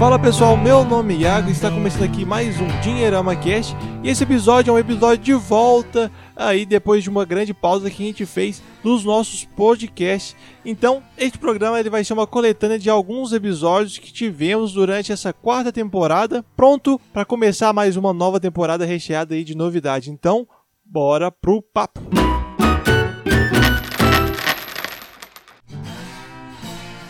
Fala pessoal, meu nome é Iago e está começando aqui mais um Dinheirama Cast e esse episódio é um episódio de volta aí depois de uma grande pausa que a gente fez nos nossos podcasts. Então, este programa ele vai ser uma coletânea de alguns episódios que tivemos durante essa quarta temporada, pronto para começar mais uma nova temporada recheada aí de novidade. Então, bora pro papo.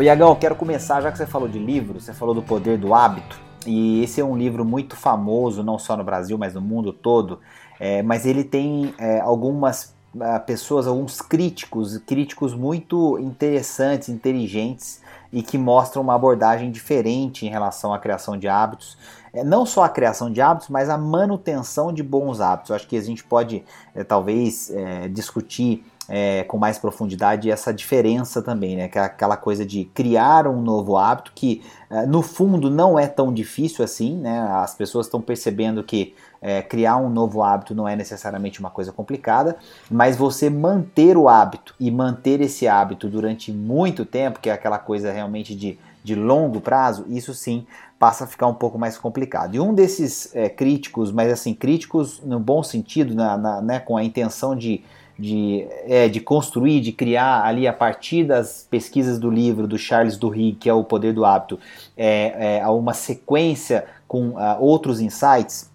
O Iagão, quero começar, já que você falou de livro, você falou do poder do hábito, e esse é um livro muito famoso, não só no Brasil, mas no mundo todo, é, mas ele tem é, algumas uh, pessoas, alguns críticos, críticos muito interessantes, inteligentes, e que mostram uma abordagem diferente em relação à criação de hábitos. É, não só a criação de hábitos, mas a manutenção de bons hábitos. Eu acho que a gente pode, é, talvez, é, discutir é, com mais profundidade essa diferença também, né? Que aquela coisa de criar um novo hábito que, é, no fundo, não é tão difícil assim, né? As pessoas estão percebendo que é, criar um novo hábito não é necessariamente uma coisa complicada, mas você manter o hábito e manter esse hábito durante muito tempo, que é aquela coisa realmente de, de longo prazo, isso sim passa a ficar um pouco mais complicado. E um desses é, críticos, mas assim, críticos no bom sentido, na, na né, com a intenção de de, é, de construir, de criar ali a partir das pesquisas do livro do Charles Duhigg, que é o Poder do Hábito, é, é, uma sequência com uh, outros insights,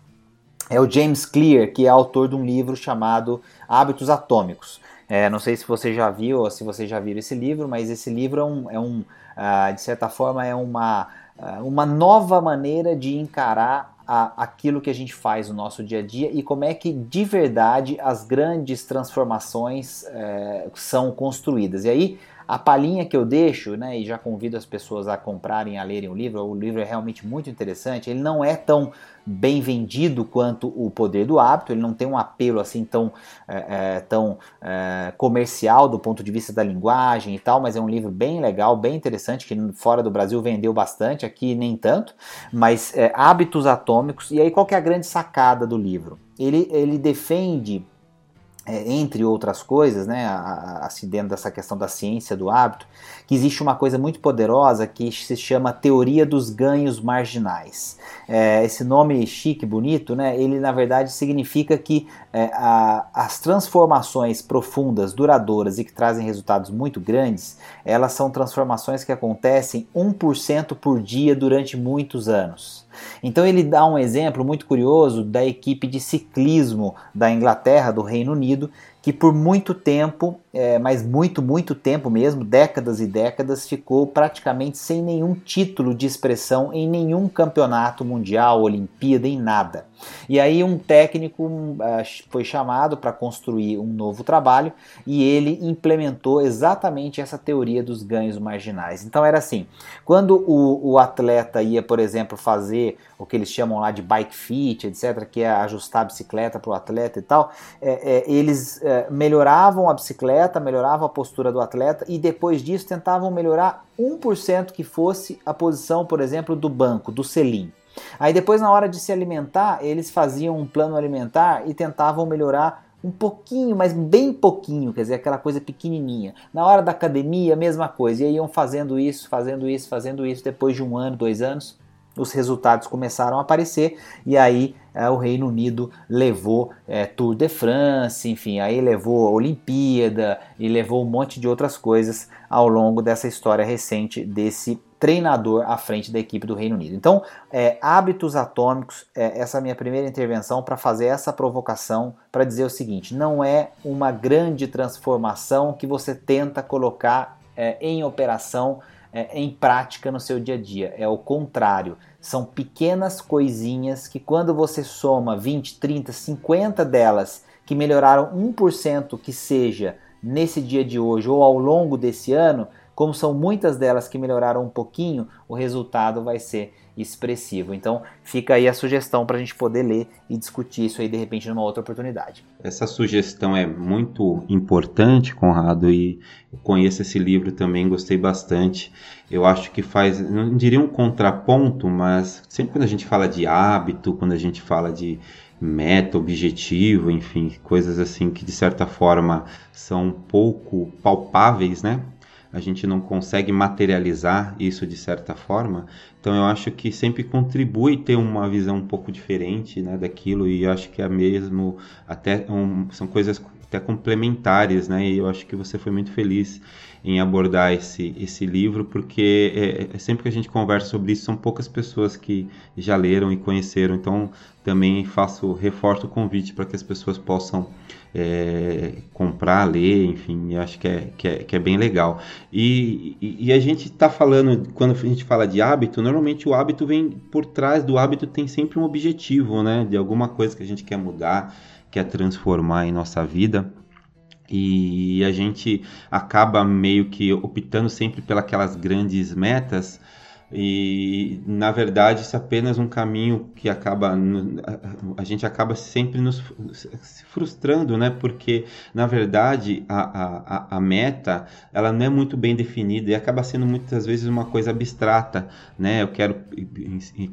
é o James Clear, que é autor de um livro chamado Hábitos Atômicos. É, não sei se você já viu ou se você já viu esse livro, mas esse livro é um, é um uh, de certa forma, é uma, uh, uma nova maneira de encarar a, aquilo que a gente faz no nosso dia a dia e como é que de verdade as grandes transformações é, são construídas. E aí a palhinha que eu deixo, né, e já convido as pessoas a comprarem, a lerem o livro, o livro é realmente muito interessante. Ele não é tão bem vendido quanto o Poder do Hábito, ele não tem um apelo assim tão, é, é, tão é, comercial do ponto de vista da linguagem e tal, mas é um livro bem legal, bem interessante, que fora do Brasil vendeu bastante, aqui nem tanto, mas é, Hábitos Atômicos. E aí qual que é a grande sacada do livro? Ele, ele defende é, entre outras coisas, né, assim dentro dessa questão da ciência do hábito, que existe uma coisa muito poderosa que se chama teoria dos ganhos marginais. É, esse nome chique, bonito, né, ele na verdade significa que é, a, as transformações profundas, duradouras e que trazem resultados muito grandes, elas são transformações que acontecem 1% por dia durante muitos anos. Então ele dá um exemplo muito curioso da equipe de ciclismo da Inglaterra, do Reino Unido, que por muito tempo, é, mas muito, muito tempo mesmo, décadas e décadas, ficou praticamente sem nenhum título de expressão em nenhum campeonato mundial, Olimpíada, em nada. E aí um técnico uh, foi chamado para construir um novo trabalho e ele implementou exatamente essa teoria dos ganhos marginais. Então era assim, quando o, o atleta ia, por exemplo, fazer o que eles chamam lá de bike fit, etc., que é ajustar a bicicleta para o atleta e tal, é, é, eles é, melhoravam a bicicleta, melhoravam a postura do atleta e depois disso tentavam melhorar 1% que fosse a posição, por exemplo, do banco, do selim. Aí depois, na hora de se alimentar, eles faziam um plano alimentar e tentavam melhorar um pouquinho, mas bem pouquinho, quer dizer, aquela coisa pequenininha. Na hora da academia, a mesma coisa. E aí iam fazendo isso, fazendo isso, fazendo isso. Depois de um ano, dois anos, os resultados começaram a aparecer e aí é, o Reino Unido levou é, Tour de France, enfim, aí levou a Olimpíada e levou um monte de outras coisas ao longo dessa história recente desse treinador à frente da equipe do Reino Unido. Então, é, hábitos atômicos, é, essa é a minha primeira intervenção para fazer essa provocação, para dizer o seguinte: não é uma grande transformação que você tenta colocar é, em operação é, em prática no seu dia a dia. É o contrário. São pequenas coisinhas que, quando você soma 20, 30, 50 delas que melhoraram 1% que seja nesse dia de hoje ou ao longo desse ano, como são muitas delas que melhoraram um pouquinho, o resultado vai ser expressivo. Então fica aí a sugestão para a gente poder ler e discutir isso aí de repente numa outra oportunidade. Essa sugestão é muito importante, Conrado, e conheço esse livro também, gostei bastante. Eu acho que faz, não diria um contraponto, mas sempre quando a gente fala de hábito, quando a gente fala de meta, objetivo, enfim, coisas assim que de certa forma são pouco palpáveis, né? A gente não consegue materializar isso de certa forma. Então eu acho que sempre contribui ter uma visão um pouco diferente, né, daquilo e eu acho que é mesmo até um, são coisas até complementares, né? E eu acho que você foi muito feliz em abordar esse, esse livro, porque é, é, sempre que a gente conversa sobre isso, são poucas pessoas que já leram e conheceram. Então, também faço, reforço o convite para que as pessoas possam é, comprar, ler, enfim, acho que é, que é, que é bem legal. E, e, e a gente está falando, quando a gente fala de hábito, normalmente o hábito vem por trás do hábito, tem sempre um objetivo, né? De alguma coisa que a gente quer mudar, quer transformar em nossa vida. E a gente acaba meio que optando sempre pelas grandes metas e na verdade isso é apenas um caminho que acaba a gente acaba sempre nos se frustrando né? Porque na verdade a, a, a meta ela não é muito bem definida e acaba sendo muitas vezes uma coisa abstrata né? Eu quero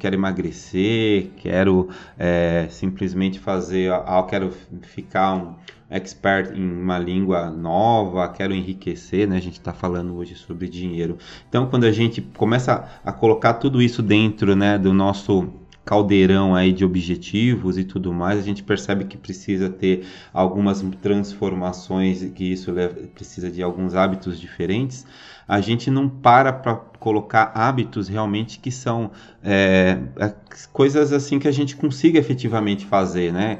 quero emagrecer quero é, simplesmente fazer ah, eu quero ficar um expert em uma língua nova, quero enriquecer, né? A gente está falando hoje sobre dinheiro. Então, quando a gente começa a colocar tudo isso dentro, né, do nosso caldeirão aí de objetivos e tudo mais, a gente percebe que precisa ter algumas transformações, que isso precisa de alguns hábitos diferentes. A gente não para para colocar hábitos realmente que são é, coisas assim que a gente consiga efetivamente fazer, né?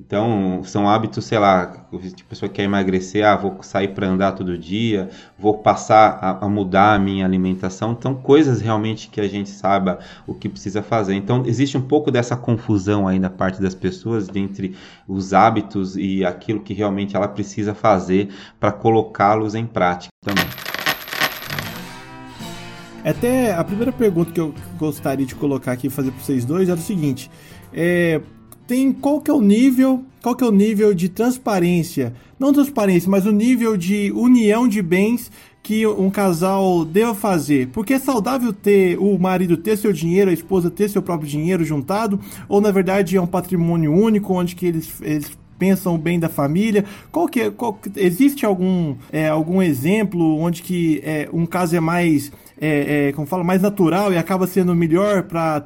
Então, são hábitos, sei lá, a pessoa quer emagrecer, ah, vou sair para andar todo dia, vou passar a, a, mudar a minha alimentação. Então, coisas realmente que a gente saiba o que precisa fazer. Então, existe um pouco dessa confusão aí na parte das pessoas entre os hábitos e aquilo que realmente ela precisa fazer para colocá-los em prática também. Até a primeira pergunta que eu gostaria de colocar aqui e fazer para vocês dois era o seguinte: é, tem qual que é o nível, qual que é o nível de transparência, não transparência, mas o nível de união de bens que um casal deva fazer? Porque é saudável ter o marido ter seu dinheiro, a esposa ter seu próprio dinheiro juntado, ou na verdade é um patrimônio único onde que eles, eles pensam o bem da família. Qual que, é, qual, existe algum, é, algum exemplo onde que é, um caso é mais é, é, como fala, mais natural e acaba sendo melhor para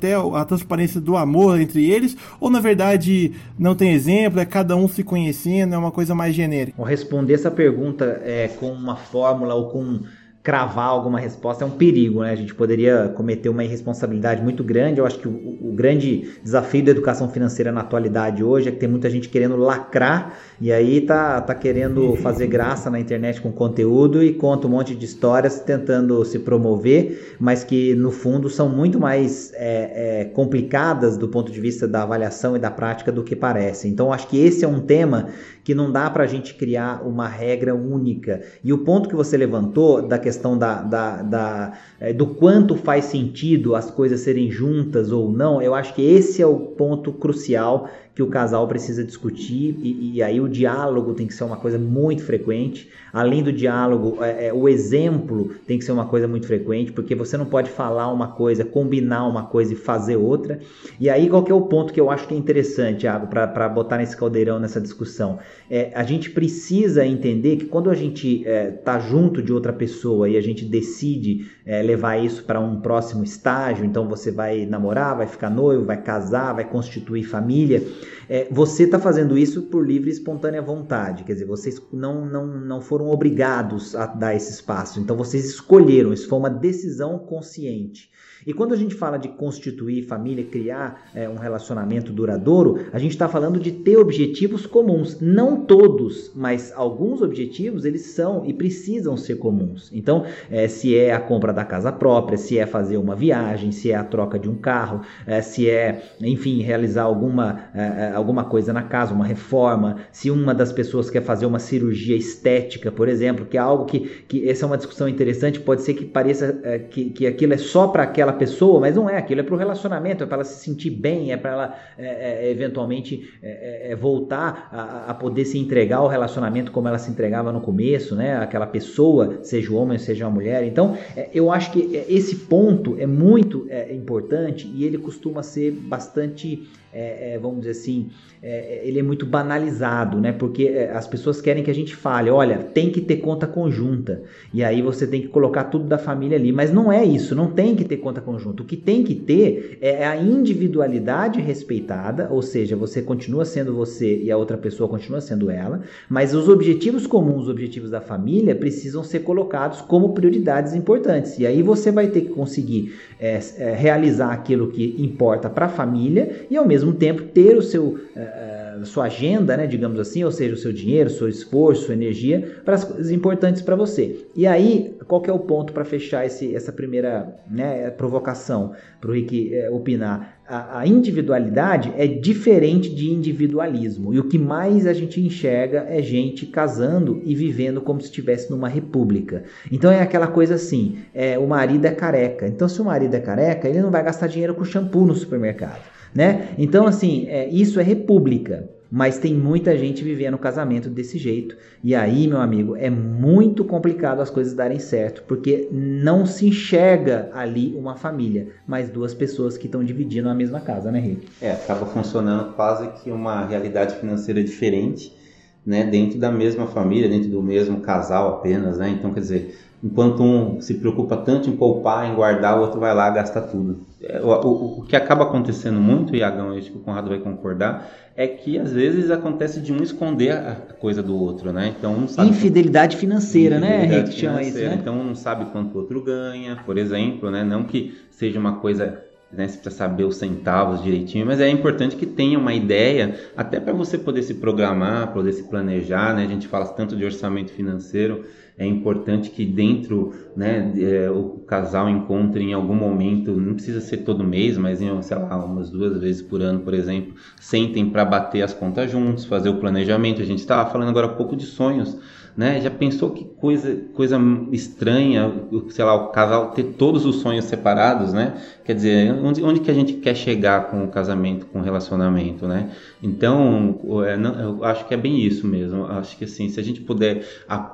ter a transparência do amor entre eles? Ou na verdade não tem exemplo, é cada um se conhecendo, é uma coisa mais genérica? Vou responder essa pergunta é, com uma fórmula ou com cravar alguma resposta é um perigo, né? A gente poderia cometer uma irresponsabilidade muito grande. Eu acho que o, o, grande desafio da educação financeira na atualidade hoje é que tem muita gente querendo lacrar e aí tá, tá querendo fazer graça na internet com conteúdo e conta um monte de histórias tentando se promover, mas que no fundo são muito mais é, é, complicadas do ponto de vista da avaliação e da prática do que parece. Então acho que esse é um tema que não dá para a gente criar uma regra única. E o ponto que você levantou da questão da, da, da, é, do quanto faz sentido as coisas serem juntas ou não, eu acho que esse é o ponto crucial que o casal precisa discutir e, e, aí o diálogo tem que ser uma coisa muito frequente. Além do diálogo, é, é, o exemplo tem que ser uma coisa muito frequente, porque você não pode falar uma coisa, combinar uma coisa e fazer outra. E aí qual que é o ponto que eu acho que é interessante, para botar nesse caldeirão nessa discussão? É, a gente precisa entender que quando a gente está é, junto de outra pessoa e a gente decide é, levar isso para um próximo estágio, então você vai namorar, vai ficar noivo, vai casar, vai constituir família é, você está fazendo isso por livre e espontânea vontade, quer dizer, vocês não, não, não foram obrigados a dar esse espaço, então vocês escolheram, isso foi uma decisão consciente. E quando a gente fala de constituir família, criar é, um relacionamento duradouro, a gente está falando de ter objetivos comuns. Não todos, mas alguns objetivos eles são e precisam ser comuns. Então, é, se é a compra da casa própria, se é fazer uma viagem, se é a troca de um carro, é, se é, enfim, realizar alguma, é, é, alguma coisa na casa, uma reforma, se uma das pessoas quer fazer uma cirurgia estética, por exemplo, que é algo que, que essa é uma discussão interessante, pode ser que pareça é, que, que aquilo é só para aquela pessoa, mas não é, aquilo é para o relacionamento, é para ela se sentir bem, é para ela é, é, eventualmente é, é, voltar a, a, poder se entregar ao relacionamento como ela se entregava no começo, né? Aquela pessoa, seja o homem, seja a mulher. Então, eu acho que esse ponto é muito importante e ele costuma ser bastante é, é, vamos dizer assim, é, é, ele é muito banalizado, né? Porque é, as pessoas querem que a gente fale, olha, tem que ter conta conjunta. E aí você tem que colocar tudo da família ali. Mas não é isso, não tem que ter conta conjunta. O que tem que ter é a individualidade respeitada, ou seja, você continua sendo você e a outra pessoa continua sendo ela, mas os objetivos comuns, os objetivos da família, precisam ser colocados como prioridades importantes. E aí você vai ter que conseguir é, realizar aquilo que importa para a família e ao mesmo mesmo tempo ter o seu uh, sua agenda, né, digamos assim, ou seja, o seu dinheiro, seu esforço, sua energia para as coisas importantes para você. E aí, qual é o ponto para fechar esse, essa primeira né, provocação para o Rick é, opinar? A, a, individualidade é diferente de individualismo e o que mais a gente enxerga é gente casando e vivendo como se estivesse numa república. Então é aquela coisa assim: é, o marido é careca. Então, se o marido é careca, ele não vai gastar dinheiro com shampoo no supermercado né? Então, assim, é, isso é república, mas tem muita gente vivendo casamento desse jeito. E aí, meu amigo, é muito complicado as coisas darem certo, porque não se enxerga ali uma família, mas duas pessoas que estão dividindo a mesma casa, né, Rick? É, acaba funcionando quase que uma realidade financeira diferente, né, dentro da mesma família, dentro do mesmo casal apenas, né? Então, quer dizer, enquanto um se preocupa tanto em poupar, em guardar, o outro vai lá gastar tudo. É, o, o, o que acaba acontecendo muito, Iagão, acho que o Conrado vai concordar, é que às vezes acontece de um esconder a coisa do outro, né? Então um sabe infidelidade financeira, né, Infidelidade né? Henrique chama isso, né? Então um não sabe quanto o outro ganha, por exemplo, né? Não que seja uma coisa né, você precisa saber os centavos direitinho, mas é importante que tenha uma ideia, até para você poder se programar, poder se planejar, né? A gente fala tanto de orçamento financeiro, é importante que dentro, né, é, o casal encontre em algum momento, não precisa ser todo mês, mas em, sei lá, umas duas vezes por ano, por exemplo, sentem para bater as contas juntos, fazer o planejamento. A gente estava falando agora há pouco de sonhos, né? Já pensou que coisa, coisa estranha, sei lá, o casal ter todos os sonhos separados, né? Quer dizer, onde, onde que a gente quer chegar com o casamento, com o relacionamento, né? Então, é, eu acho que é bem isso mesmo. Eu acho que assim, se a gente puder,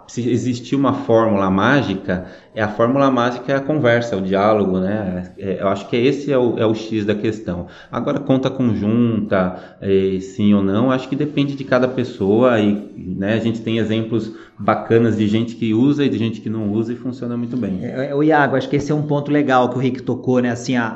se existir uma fórmula mágica, é a fórmula mágica é a conversa, é o diálogo, né? É, eu acho que esse é o, é o X da questão. Agora, conta conjunta, é, sim ou não, acho que depende de cada pessoa e né, a gente tem exemplos bacanas de gente que usa e de gente que não usa e funciona muito bem. É, o Iago, acho que esse é um ponto legal que o Rick tocou, né? Assim, a,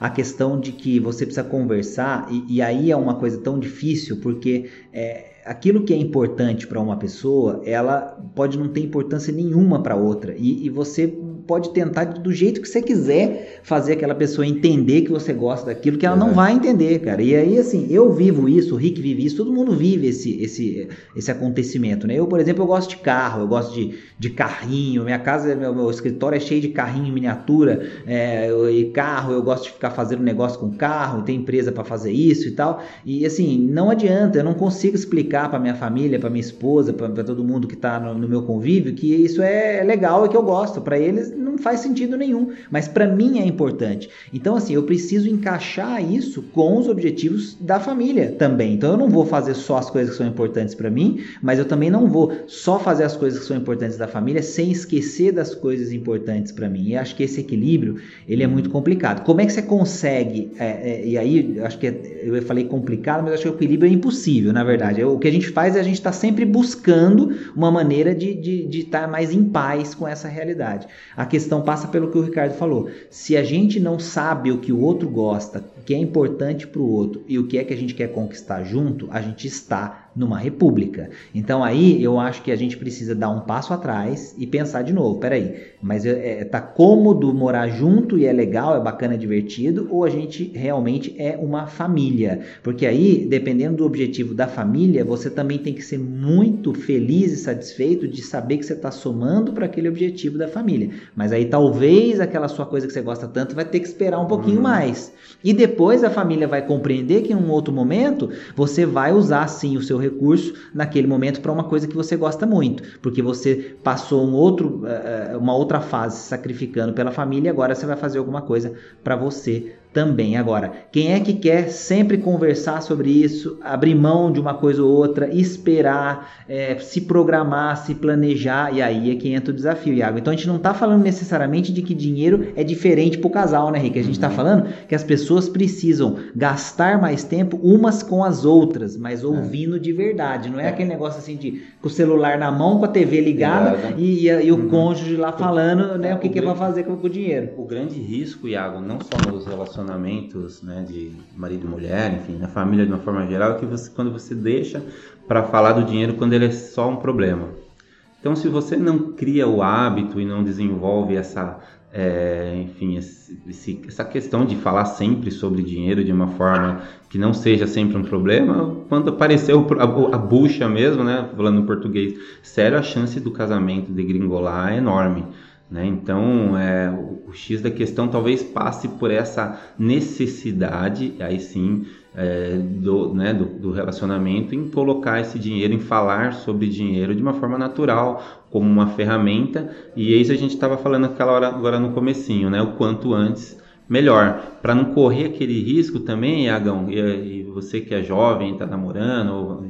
a, a questão de que você precisa conversar, e, e aí é uma coisa tão difícil, porque é, aquilo que é importante para uma pessoa, ela pode não ter importância nenhuma para outra. E, e, você pode tentar do jeito que você quiser fazer aquela pessoa entender que você gosta daquilo, que ela é. não vai entender, cara. E aí, assim, eu vivo isso, o Rick vive isso, todo mundo vive esse, esse, esse acontecimento, né? Eu, por exemplo, eu gosto de carro, eu gosto de, de carrinho, minha casa, meu, meu escritório é cheio de carrinho em miniatura, é, e carro, eu gosto de ficar fazendo negócio com carro, tem empresa para fazer isso e tal. E assim, não adianta, eu não consigo explicar para minha família, para minha esposa, para todo mundo que está no, no meu convívio que isso é legal e que eu gosto. Para eles não faz sentido nenhum, mas para mim é importante. Então, assim, eu preciso encaixar isso com os objetivos da família também. Então, eu não vou fazer só as coisas que são importantes para mim, mas eu também não vou só fazer as coisas que são importantes da família sem esquecer das coisas importantes para mim. E acho que esse equilíbrio ele é muito complicado. Como é que você consegue? É, é, e aí, acho que é, eu falei complicado, mas acho que o equilíbrio é impossível, na verdade. O que a gente faz é a gente estar tá sempre buscando uma maneira de estar de, de estar mais em paz com essa realidade. A questão passa pelo que o Ricardo falou. Se a gente não sabe o que o outro gosta, o que é importante para o outro e o que é que a gente quer conquistar junto, a gente está numa república. Então aí eu acho que a gente precisa dar um passo atrás e pensar de novo. Peraí, mas é, é, tá cômodo morar junto e é legal, é bacana, é divertido, ou a gente realmente é uma família? Porque aí, dependendo do objetivo da família, você também tem que ser muito feliz e satisfeito de saber que você está somando para aquele objetivo da família. Mas aí talvez aquela sua coisa que você gosta tanto vai ter que esperar um pouquinho uhum. mais. E depois a família vai compreender que em um outro momento você vai usar sim o seu recurso naquele momento para uma coisa que você gosta muito, porque você passou um outro, eh, eh, uma outra fase se sacrificando pela família, e agora você vai fazer alguma coisa para você também. Agora, quem é que quer sempre conversar sobre isso, abrir mão de uma coisa ou outra, esperar, é, se programar, se planejar, e aí é que entra o desafio, Iago. Então a gente não está falando necessariamente de que dinheiro é diferente para o casal, né, Rick? A gente está uhum. falando que as pessoas precisam gastar mais tempo umas com as outras, mas é. ouvindo é. de verdade. Não é, é, aquele negócio assim de com o celular na mão, com a TV ligada e, e, e, o uhum. cônjuge lá falando né, o que, o que grande, é para fazer com o dinheiro. O grande risco, Iago, não só nos relacionamentos relacionamentos, né, de marido e mulher, enfim, na família de uma forma geral, que você, quando você deixa para falar do dinheiro quando ele é só um problema. Então, se você não cria o hábito e não desenvolve essa, é, enfim, esse, essa questão de falar sempre sobre dinheiro de uma forma que não seja sempre um problema, quando apareceu a, a bucha mesmo, né, falando em português, sério, a chance do casamento degringolar é enorme. Né? Então, é, o, o, X da questão talvez passe por essa necessidade, aí sim, é, do, né, do, do, relacionamento, em colocar esse dinheiro, em falar sobre dinheiro de uma forma natural, como uma ferramenta. E é isso a gente estava falando aquela hora agora no comecinho, né? o quanto antes melhor, para não correr aquele risco também, Iagão, e você que é jovem, está namorando,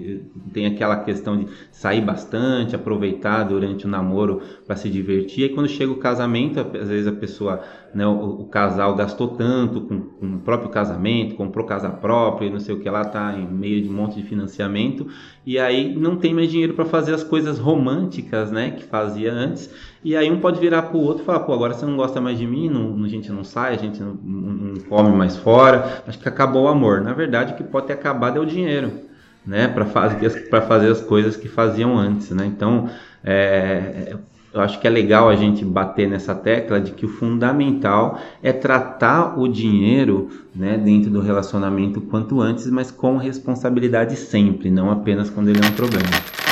tem aquela questão de sair bastante, aproveitar durante o namoro para se divertir, e quando chega o casamento, às vezes a pessoa, né, o, o casal gastou tanto com, com, o próprio casamento, comprou casa própria, não sei o que lá, tá em meio de um monte de financiamento, e aí não tem mais dinheiro para fazer as coisas românticas, né, que fazia antes, e aí um pode virar pro outro e falar, pô, agora você não gosta mais de mim, não, a gente não sai, a gente não, não, come mais fora, acho que acabou o amor. Na verdade, o que pode ter acabado é o dinheiro, né? Para fazer, fazer as coisas que faziam antes, né? Então, é, eu acho que é legal a gente bater nessa tecla de que o fundamental é tratar o dinheiro né, dentro do relacionamento quanto antes, mas com responsabilidade sempre, não apenas quando ele é um problema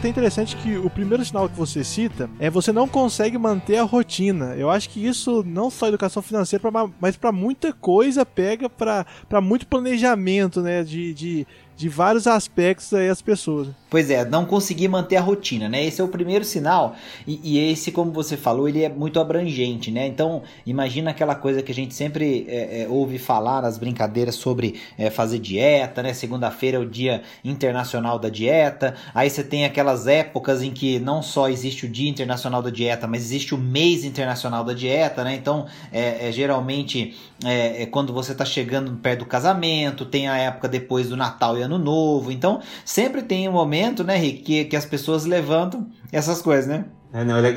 até interessante que o primeiro sinal que você cita é você não consegue manter a rotina. Eu acho que isso não só educação financeira, mas para muita coisa pega para muito planejamento, né? De, de, de vários aspectos aí as pessoas. Pois é, não conseguir manter a rotina, né? Esse é o primeiro sinal. E, e, esse, como você falou, ele é muito abrangente, né? Então, imagina aquela coisa que a gente sempre é, é, ouve falar nas brincadeiras sobre é, fazer dieta, né? Segunda-feira é o Dia Internacional da Dieta. Aí você tem aquelas épocas em que não só existe o Dia Internacional da Dieta, mas existe o Mês Internacional da Dieta, né? Então, é, é geralmente é, é quando você está chegando perto do casamento, tem a época depois do Natal e Ano Novo. Então, sempre tem um momento né, Rick, que, que as pessoas levantam essas coisas, né? É, não, é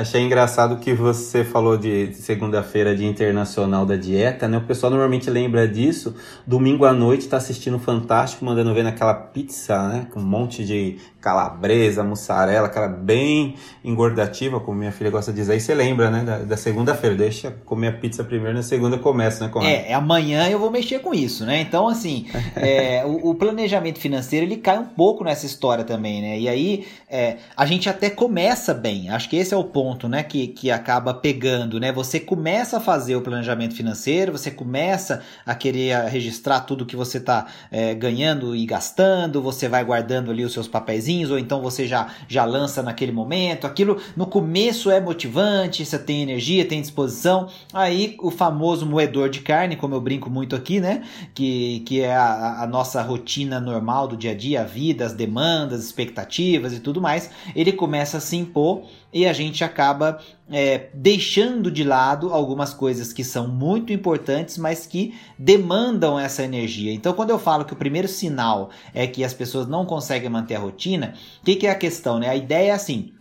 Achei engraçado que você falou de segunda-feira, Dia Internacional da Dieta, né? O pessoal normalmente lembra disso. Domingo à noite tá assistindo Fantástico, mandando ver naquela pizza, né? Com um monte de calabresa, mussarela, aquela bem engordativa, como minha filha gosta de dizer. Aí você lembra, né? Da, da segunda-feira. Deixa comer a pizza primeiro, na segunda começa, né? É, é, amanhã eu vou mexer com isso, né? Então, assim, é, o, o, planejamento financeiro, ele cai um pouco nessa história também, né? E aí, é, a gente até começa bem. Acho que esse é o ponto, né? Que, que acaba pegando, né? Você começa a fazer o planejamento financeiro, você começa a querer registrar tudo que você está é, ganhando e gastando, você vai guardando ali os seus papéis ou então você já, já lança naquele momento. Aquilo no começo é motivante, você tem energia, tem disposição. Aí o famoso moedor de carne, como eu brinco muito aqui, né? Que, que é a, a nossa rotina normal do dia a dia, a vida, as demandas, expectativas e tudo mais, ele começa a se impor e a gente acaba é, deixando de lado algumas coisas que são muito importantes, mas que demandam essa energia. Então, quando eu falo que o primeiro sinal é que as pessoas não conseguem manter a rotina, o que, que, é a questão? Né? A ideia é assim: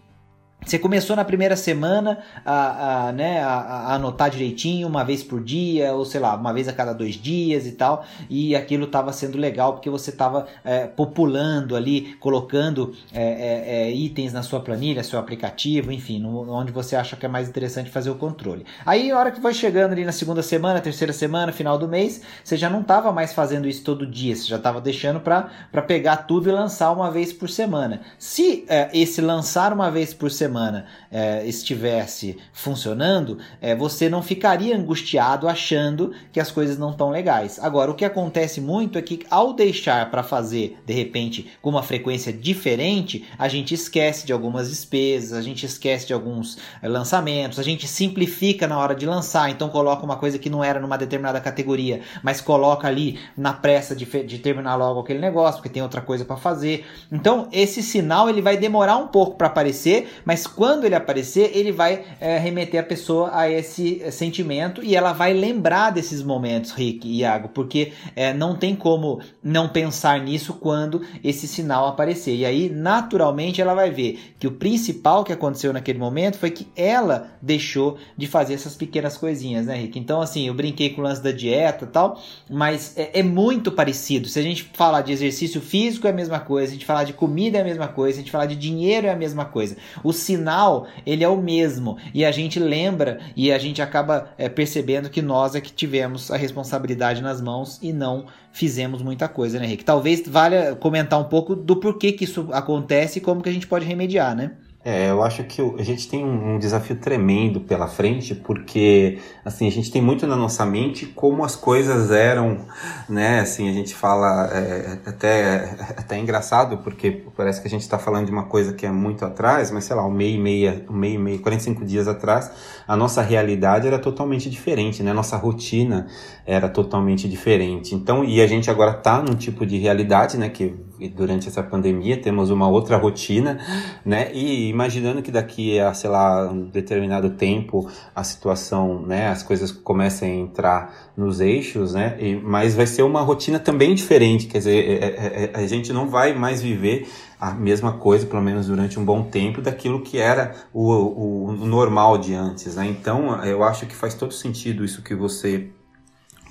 Você começou na primeira semana a, a, né, a, a, anotar direitinho, uma vez por dia, ou sei lá, uma vez a cada dois dias e tal, e aquilo estava sendo legal porque você estava é, populando ali, colocando é, é, é, itens na sua planilha, seu aplicativo, enfim, no, onde você acha que é mais interessante fazer o controle. Aí, a hora que vai chegando ali na segunda semana, terceira semana, final do mês, você já não estava mais fazendo isso todo dia, você já estava deixando para pegar tudo e lançar uma vez por semana. Se é, esse lançar uma vez por semana semana é, estivesse funcionando, é, você não ficaria angustiado achando que as coisas não estão legais. Agora, o que acontece muito é que ao deixar para fazer de repente com uma frequência diferente, a gente esquece de algumas despesas, a gente esquece de alguns é, lançamentos, a gente simplifica na hora de lançar, então coloca uma coisa que não era numa determinada categoria, mas coloca ali na pressa de, de terminar logo aquele negócio, porque tem outra coisa para fazer. Então, esse sinal ele vai demorar um pouco para aparecer, mas mas quando ele aparecer, ele vai é, remeter a pessoa a esse sentimento e ela vai lembrar desses momentos, Rick e Iago, porque é, não tem como não pensar nisso quando esse sinal aparecer. E aí, naturalmente, ela vai ver que o principal que aconteceu naquele momento foi que ela deixou de fazer essas pequenas coisinhas, né, Rick? Então, assim, eu brinquei com o lance da dieta tal, mas é, é muito parecido. Se a gente falar de exercício físico é a mesma coisa, se a gente falar de comida é a mesma coisa, se a gente falar de dinheiro é a mesma coisa. O sinal ele é o mesmo e a gente lembra e a gente acaba é, percebendo que nós é que tivemos a responsabilidade nas mãos e não fizemos muita coisa, né, Henrique? Talvez valha comentar um pouco do porquê que isso acontece e como que a gente pode remediar, né? É, eu acho que a gente tem um, desafio tremendo pela frente, porque assim a gente tem muito na nossa mente como as coisas eram, né? Assim a gente fala é, até até é engraçado porque parece que a gente está falando de uma coisa que é muito atrás, mas sei lá um meio e meia, um meio e meio, 45 dias atrás, a nossa realidade era totalmente diferente, né? Nossa rotina era totalmente diferente. Então e a gente agora está num tipo de realidade, né? Que durante essa pandemia temos uma outra rotina, né? E imaginando que daqui a, sei lá, um determinado tempo a situação, né, as coisas comecem a entrar nos eixos, né? E, mas vai ser uma rotina também diferente, quer dizer, é, é, é, a gente não vai mais viver a mesma coisa, pelo menos durante um bom tempo, daquilo que era o, o, o normal de antes, né? Então, eu acho que faz todo sentido isso que você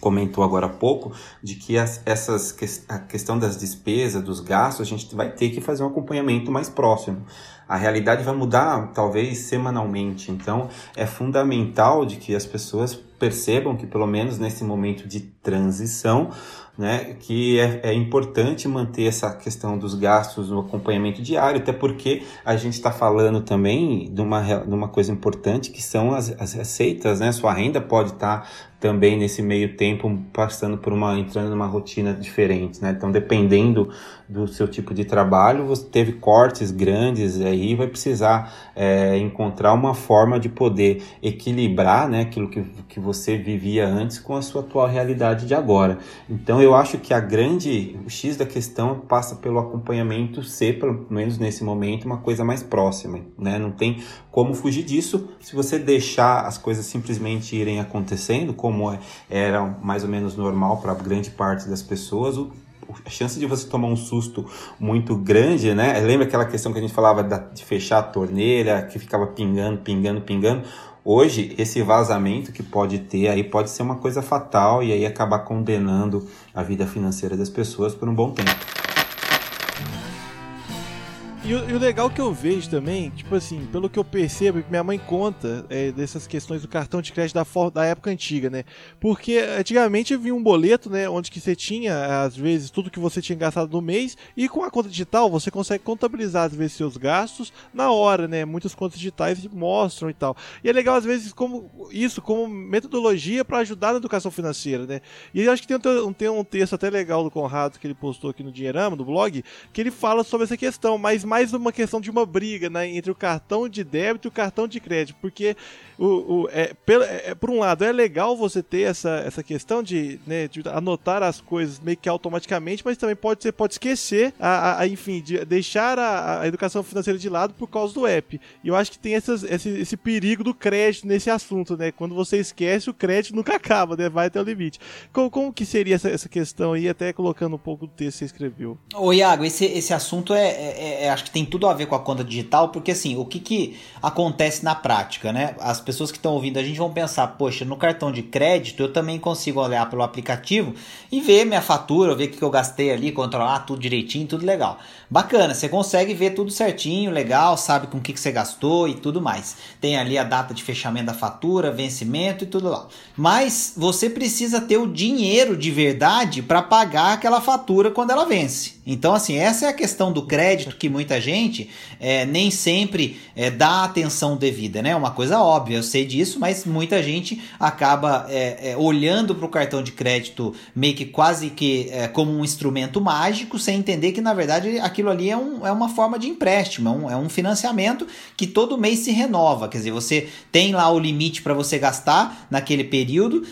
comentou agora há pouco, de que as, essas, a questão das despesas, dos gastos, a gente vai ter que fazer um acompanhamento mais próximo. A realidade vai mudar, talvez, semanalmente. Então, é fundamental de que as pessoas percebam que, pelo menos nesse momento de transição, né, que é, é, importante manter essa questão dos gastos no acompanhamento diário, até porque a gente está falando também de uma, de uma coisa importante que são as, as receitas, né? Sua renda pode estar tá também nesse meio tempo passando por uma entrando numa rotina diferente, né? Então, dependendo do seu tipo de trabalho, você teve cortes grandes aí, vai precisar é, encontrar uma forma de poder equilibrar, né, aquilo que, que você vivia antes com a sua atual realidade de agora. Então, eu acho que a grande o X da questão passa pelo acompanhamento ser, pelo menos nesse momento, uma coisa mais próxima, né? Não tem como fugir disso se você deixar as coisas simplesmente irem acontecendo como é, era mais ou menos normal para grande parte das pessoas, a chance de você tomar um susto muito grande, né? Lembra aquela questão que a gente falava de fechar a torneira, que ficava pingando, pingando, pingando? Hoje, esse vazamento que pode ter aí pode ser uma coisa fatal e aí acabar condenando a vida financeira das pessoas por um bom tempo. E, e, o legal que eu vejo também, tipo assim, pelo que eu percebo, que minha mãe conta é, dessas questões do cartão de crédito da, da época antiga, né? Porque antigamente vinha um boleto, né? Onde que você tinha, às vezes, tudo que você tinha gastado no mês, e com a conta digital você consegue contabilizar, às vezes, seus gastos na hora, né? Muitas contas digitais mostram e tal. E é legal, às vezes, como isso, como metodologia para ajudar na educação financeira, né? E eu acho que tem um, tem um texto até legal do Conrado que ele postou aqui no Dinheirama, do blog, que ele fala sobre essa questão, mas mais mais uma questão de uma briga né, entre o cartão de débito e o cartão de crédito, porque o, o é, pelo, é, por um lado é legal você ter essa, essa questão de, né, de anotar as coisas meio que automaticamente, mas também pode ser pode esquecer a, a enfim de deixar a, a, educação financeira de lado por causa do app. E eu acho que tem essas, esse, esse perigo do crédito nesse assunto, né? Quando você esquece o crédito nunca acaba, né? Vai até o limite. Como, como que seria essa, essa questão aí, até colocando um pouco do texto que você escreveu? Ô Iago, esse, esse assunto é, é, é acho que que tem tudo a ver com a conta digital, porque assim, o que, que acontece na prática, né? As pessoas que estão ouvindo a gente vão pensar, poxa, no cartão de crédito eu também consigo olhar pelo aplicativo e ver minha fatura, ver o que eu gastei ali, controlar tudo direitinho, tudo legal. Bacana, você consegue ver tudo certinho, legal, sabe com o que, que você gastou e tudo mais. Tem ali a data de fechamento da fatura, vencimento e tudo lá. Mas você precisa ter o dinheiro de verdade para pagar aquela fatura quando ela vence. Então, assim, essa é a questão do crédito que muita gente é, nem sempre é, dá atenção devida, né? É uma coisa óbvia, eu sei disso, mas muita gente acaba é, é olhando para o cartão de crédito meio que quase que é, como um instrumento mágico, sem entender que, na verdade, aquilo ali é, um, é uma forma de empréstimo, é um, é um financiamento que todo mês se renova. Quer dizer, você tem lá o limite para você gastar naquele período,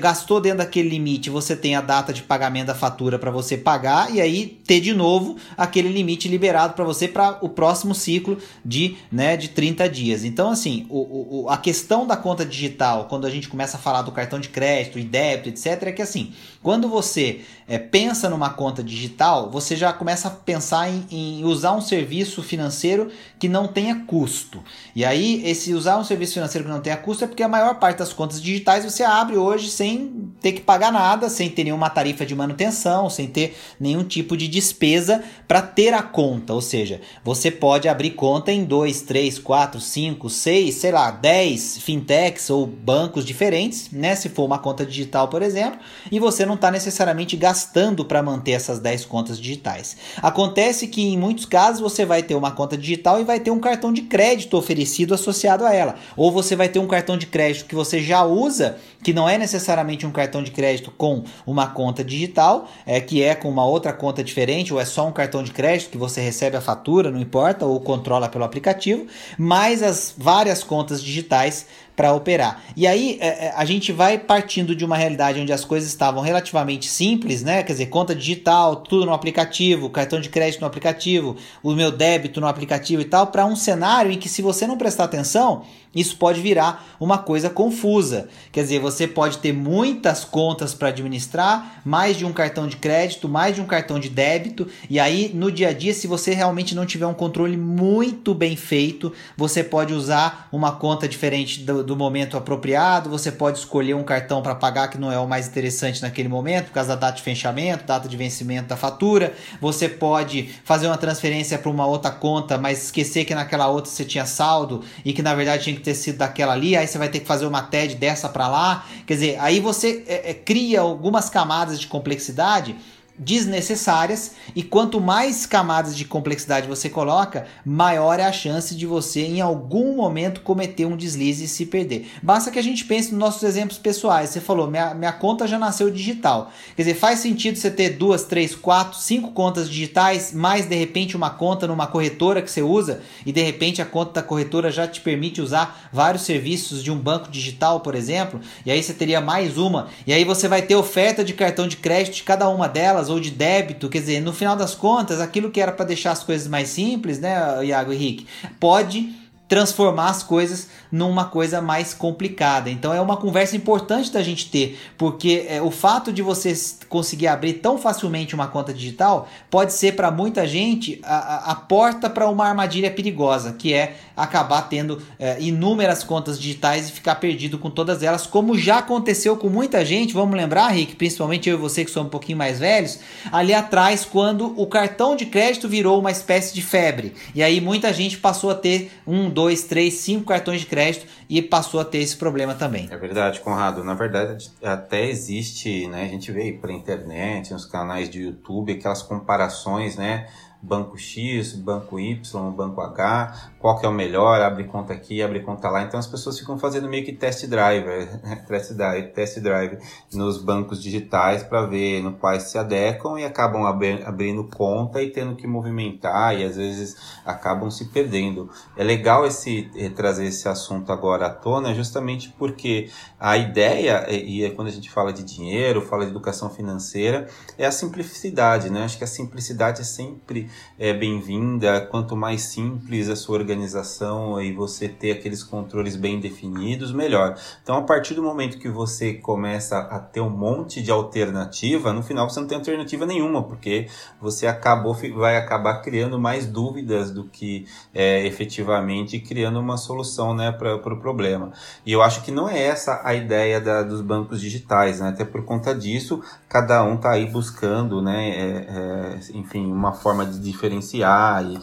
gastou dentro daquele limite, você tem a data de pagamento da fatura para você pagar e aí ter ter de novo aquele limite liberado para você para o próximo ciclo de, né, de 30 dias. Então, assim, o, o, a questão da conta digital, quando a gente começa a falar do cartão de crédito e débito, etc., é que assim, quando você é, pensa numa conta digital, você já começa a pensar em, em, usar um serviço financeiro que não tenha custo. E aí, esse usar um serviço financeiro que não tenha custo é porque a maior parte das contas digitais você abre hoje sem ter que pagar nada, sem ter nenhuma tarifa de manutenção, sem ter nenhum tipo de despesa para ter a conta. Ou seja, você pode abrir conta em 2, 3, 4, 5, 6, sei lá, 10 fintechs ou bancos diferentes, né? Se for uma conta digital, por exemplo, e você não está necessariamente gastando para manter essas 10 contas digitais. Acontece que em muitos casos você vai ter uma conta digital e vai ter um cartão de crédito oferecido associado a ela. Ou você vai ter um cartão de crédito que você já usa, que não é necessariamente um cartão de crédito com uma conta digital, é que é com uma outra conta diferente, ou é só um cartão de crédito que você recebe a fatura, não importa, ou controla pelo aplicativo, mais as várias contas digitais para operar. E aí é, é, a gente vai partindo de uma realidade onde as coisas estavam relativamente simples, né? Quer dizer, conta digital, tudo no aplicativo, cartão de crédito no aplicativo, o meu débito no aplicativo e tal, para um cenário em que se você não prestar atenção, isso pode virar uma coisa confusa. Quer dizer, você pode ter muitas contas para administrar, mais de um cartão de crédito, mais de um cartão de débito, e aí no dia a dia, se você realmente não tiver um controle muito bem feito, você pode usar uma conta diferente do, do momento apropriado, você pode escolher um cartão para pagar que não é o mais interessante naquele momento, por causa da data de fechamento, data de vencimento da fatura, você pode fazer uma transferência para uma outra conta, mas esquecer que naquela outra você tinha saldo e que na verdade tinha que ter sido daquela ali, aí você vai ter que fazer uma TED dessa para lá. Quer dizer, aí você é, é, cria algumas camadas de complexidade desnecessárias e quanto mais camadas de complexidade você coloca, maior é a chance de você em algum momento cometer um deslize e se perder. Basta que a gente pense nos nossos exemplos pessoais. Você falou, minha, minha conta já nasceu digital. Quer dizer, faz sentido você ter duas, três, quatro, cinco contas digitais, mais de repente uma conta numa corretora que você usa e de repente a conta da corretora já te permite usar vários serviços de um banco digital, por exemplo, e aí você teria mais uma, e aí você vai ter oferta de cartão de crédito de cada uma delas ou de débito, quer dizer, no final das contas, aquilo que era para deixar as coisas mais simples, né, Iago Henrique, pode transformar as coisas numa coisa mais complicada. Então é uma conversa importante da gente ter, porque é, o fato de você conseguir abrir tão facilmente uma conta digital pode ser para muita gente a, a porta para uma armadilha perigosa, que é acabar tendo é, inúmeras contas digitais e ficar perdido com todas elas, como já aconteceu com muita gente. Vamos lembrar, Rick, principalmente eu e você que somos um pouquinho mais velhos, ali atrás, quando o cartão de crédito virou uma espécie de febre. E aí muita gente passou a ter um, dois, três, cinco cartões de crédito e passou a ter esse problema também. É verdade, Conrado. Na verdade, até existe, né? A gente vê aí pela internet, nos canais de YouTube, aquelas comparações, né? Banco X, banco Y, banco H, qual que é o melhor, abre conta aqui, abre conta lá. Então as pessoas ficam fazendo meio que test drive, test drive, test drive nos bancos digitais para ver no quais se adequam e acabam abrindo conta e tendo que movimentar e às vezes acabam se perdendo. É legal esse eh, trazer esse assunto agora à tona justamente porque a ideia, e é quando a gente fala de dinheiro, fala de educação financeira, é a simplicidade, né? Acho que a simplicidade é sempre é, bem-vinda, quanto mais simples a sua organização e você ter aqueles controles bem definidos, melhor. Então, a partir do momento que você começa a ter um monte de alternativa, no final você não tem alternativa nenhuma, porque você acabou, vai acabar criando mais dúvidas do que é, efetivamente criando uma solução né, para o pro problema. E eu acho que não é essa a ideia da, dos bancos digitais, né? até por conta disso, cada um está aí buscando, né, é, é, enfim, uma forma de diferenciar, e,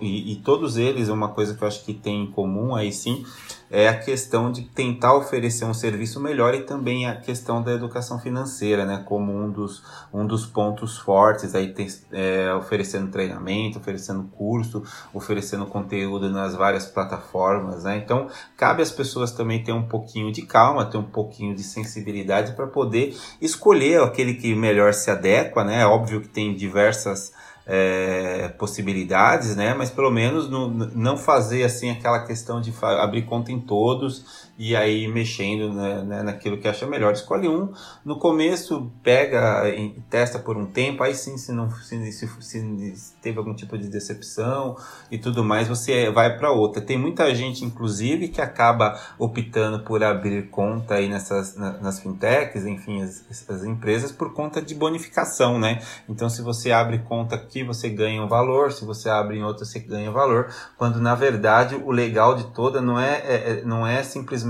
e, e todos eles, uma coisa que eu acho que tem em comum aí sim, é a questão de tentar oferecer um serviço melhor e também a questão da educação financeira, né, como um dos, um dos pontos fortes, aí tem, é, oferecendo treinamento, oferecendo curso, oferecendo conteúdo nas várias plataformas, né, então cabe às pessoas também ter um pouquinho de calma, ter um pouquinho de sensibilidade para poder escolher aquele que melhor se adequa, né, é óbvio que tem diversas é, possibilidades, né? Mas pelo menos no, não fazer assim aquela questão de abrir conta em todos e aí mexendo né, né, naquilo que acha melhor. Escolhe um, no começo pega e testa por um tempo, aí sim, se, não, se, se, se teve algum tipo de decepção e tudo mais, você vai para outra. Tem muita gente, inclusive, que acaba optando por abrir conta aí nessas, nas fintechs, enfim, as, as empresas, por conta de bonificação, né? Então, se você abre conta aqui, você ganha um valor, se você abre em outra, você ganha valor, quando na verdade o legal de toda não é, é, é não é simplesmente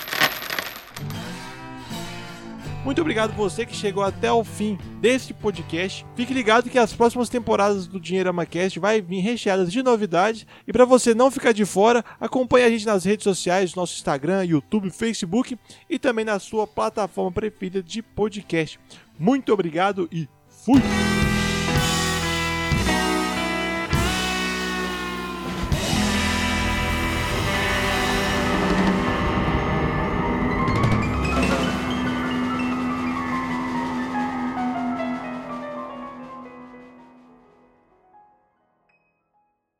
Muito obrigado você que chegou até o fim deste podcast. Fique ligado que as próximas temporadas do Dinheirama Cast vai vir recheadas de novidades e para você não ficar de fora, acompanhe a gente nas redes sociais, nosso Instagram, YouTube, Facebook e também na sua plataforma preferida de podcast. Muito obrigado e fui.